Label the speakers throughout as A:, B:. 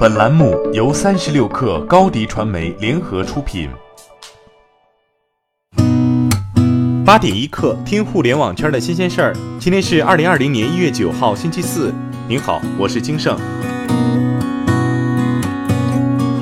A: 本栏目由三十六氪高低传媒联合出品。
B: 八点一刻，听互联网圈的新鲜事儿。今天是二零二零年一月九号，星期四。您好，我是金盛。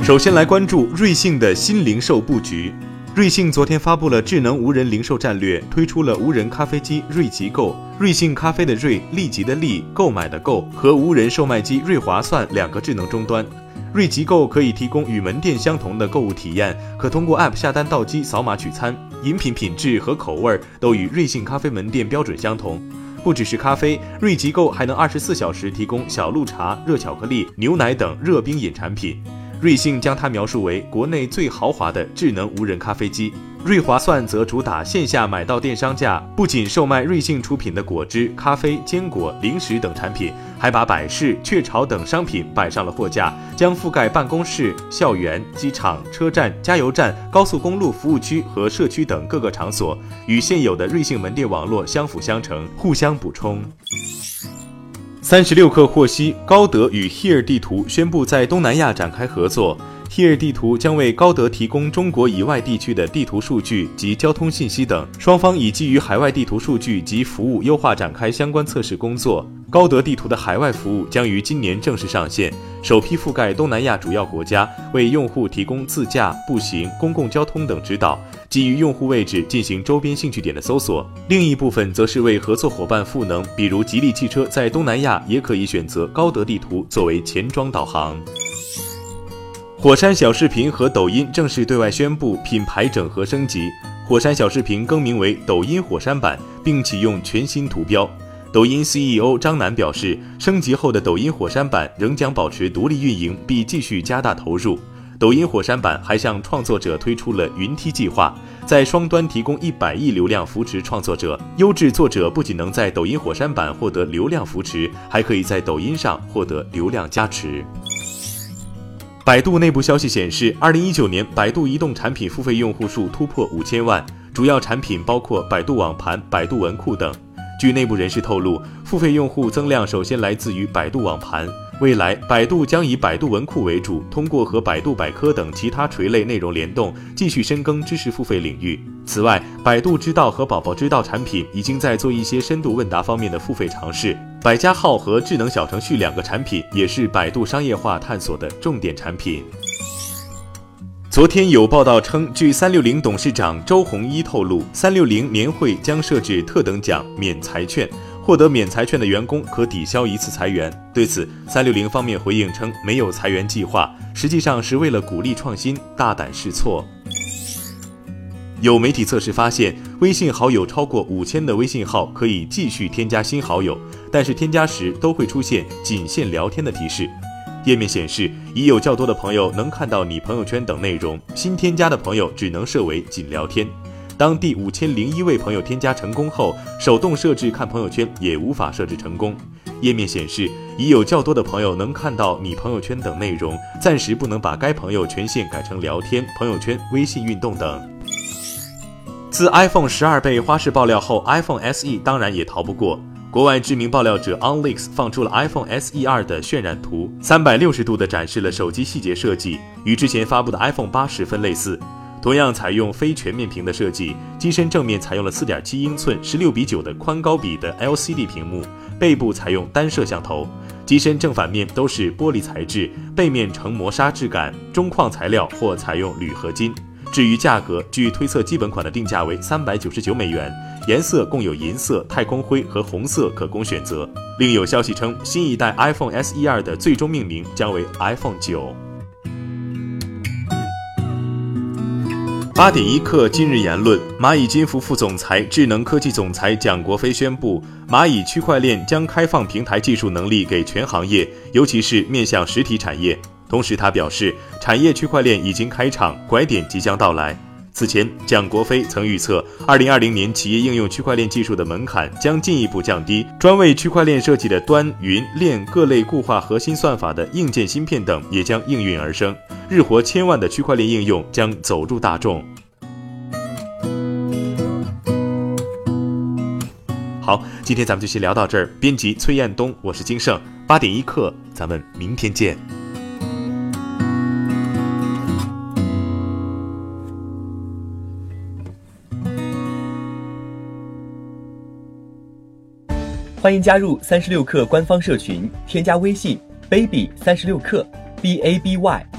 B: 首先来关注瑞幸的新零售布局。瑞幸昨天发布了智能无人零售战略，推出了无人咖啡机瑞极购、瑞幸咖啡的瑞、立即的立、购买的购和无人售卖机瑞划算两个智能终端。瑞极购可以提供与门店相同的购物体验，可通过 App 下单到机扫码取餐，饮品品质和口味都与瑞幸咖啡门店标准相同。不只是咖啡，瑞极购还能二十四小时提供小鹿茶、热巧克力、牛奶等热冰饮产品。瑞幸将它描述为国内最豪华的智能无人咖啡机，瑞划算则主打线下买到电商价，不仅售卖瑞幸出品的果汁、咖啡、坚果、零食等产品，还把百事、雀巢等商品摆上了货架，将覆盖办公室、校园、机场、车站、加油站、高速公路服务区和社区等各个场所，与现有的瑞幸门店网络相辅相成，互相补充。三十六氪获悉，高德与 Here 地图宣布在东南亚展开合作。Here 地图将为高德提供中国以外地区的地图数据及交通信息等。双方已基于海外地图数据及服务优化展开相关测试工作。高德地图的海外服务将于今年正式上线，首批覆盖东南亚主要国家，为用户提供自驾、步行、公共交通等指导。基于用户位置进行周边兴趣点的搜索，另一部分则是为合作伙伴赋能，比如吉利汽车在东南亚也可以选择高德地图作为前装导航。火山小视频和抖音正式对外宣布品牌整合升级，火山小视频更名为抖音火山版，并启用全新图标。抖音 CEO 张楠表示，升级后的抖音火山版仍将保持独立运营，并继续加大投入。抖音火山版还向创作者推出了云梯计划，在双端提供一百亿流量扶持创作者。优质作者不仅能在抖音火山版获得流量扶持，还可以在抖音上获得流量加持。百度内部消息显示，二零一九年百度移动产品付费用户数突破五千万，主要产品包括百度网盘、百度文库等。据内部人士透露，付费用户增量首先来自于百度网盘。未来，百度将以百度文库为主，通过和百度百科等其他垂类内容联动，继续深耕知识付费领域。此外，百度知道和宝宝知道产品已经在做一些深度问答方面的付费尝试。百家号和智能小程序两个产品也是百度商业化探索的重点产品。昨天有报道称，据三六零董事长周鸿祎透露，三六零年会将设置特等奖免财券。获得免财券的员工可抵消一次裁员。对此，三六零方面回应称没有裁员计划，实际上是为了鼓励创新，大胆试错。有媒体测试发现，微信好友超过五千的微信号可以继续添加新好友，但是添加时都会出现仅限聊天的提示。页面显示，已有较多的朋友能看到你朋友圈等内容，新添加的朋友只能设为仅聊天。当第五千零一位朋友添加成功后，手动设置看朋友圈也无法设置成功。页面显示已有较多的朋友能看到你朋友圈等内容，暂时不能把该朋友权限改成聊天、朋友圈、微信运动等。自 iPhone 十二被花式爆料后，iPhone SE 当然也逃不过。国外知名爆料者 OnLeaks 放出了 iPhone SE 二的渲染图，三百六十度的展示了手机细节设计，与之前发布的 iPhone 八十分类似。同样采用非全面屏的设计，机身正面采用了四点七英寸十六比九的宽高比的 LCD 屏幕，背部采用单摄像头，机身正反面都是玻璃材质，背面呈磨砂质感，中框材料或采用铝合金。至于价格，据推测基本款的定价为三百九十九美元，颜色共有银色、太空灰和红色可供选择。另有消息称，新一代 iPhone SE 二的最终命名将为 iPhone 九。八点一刻，今日言论：蚂蚁金服副总裁、智能科技总裁蒋国飞宣布，蚂蚁区块链将开放平台技术能力给全行业，尤其是面向实体产业。同时，他表示，产业区块链已经开场，拐点即将到来。此前，蒋国飞曾预测，二零二零年企业应用区块链技术的门槛将进一步降低，专为区块链设计的端、云、链各类固化核心算法的硬件芯片等也将应运而生，日活千万的区块链应用将走入大众。好今天咱们就先聊到这儿编辑崔彦东我是金盛八点一刻咱们明天见。
C: 欢迎加入三十六氪官方社群添加微信 baby 三十六氪 baby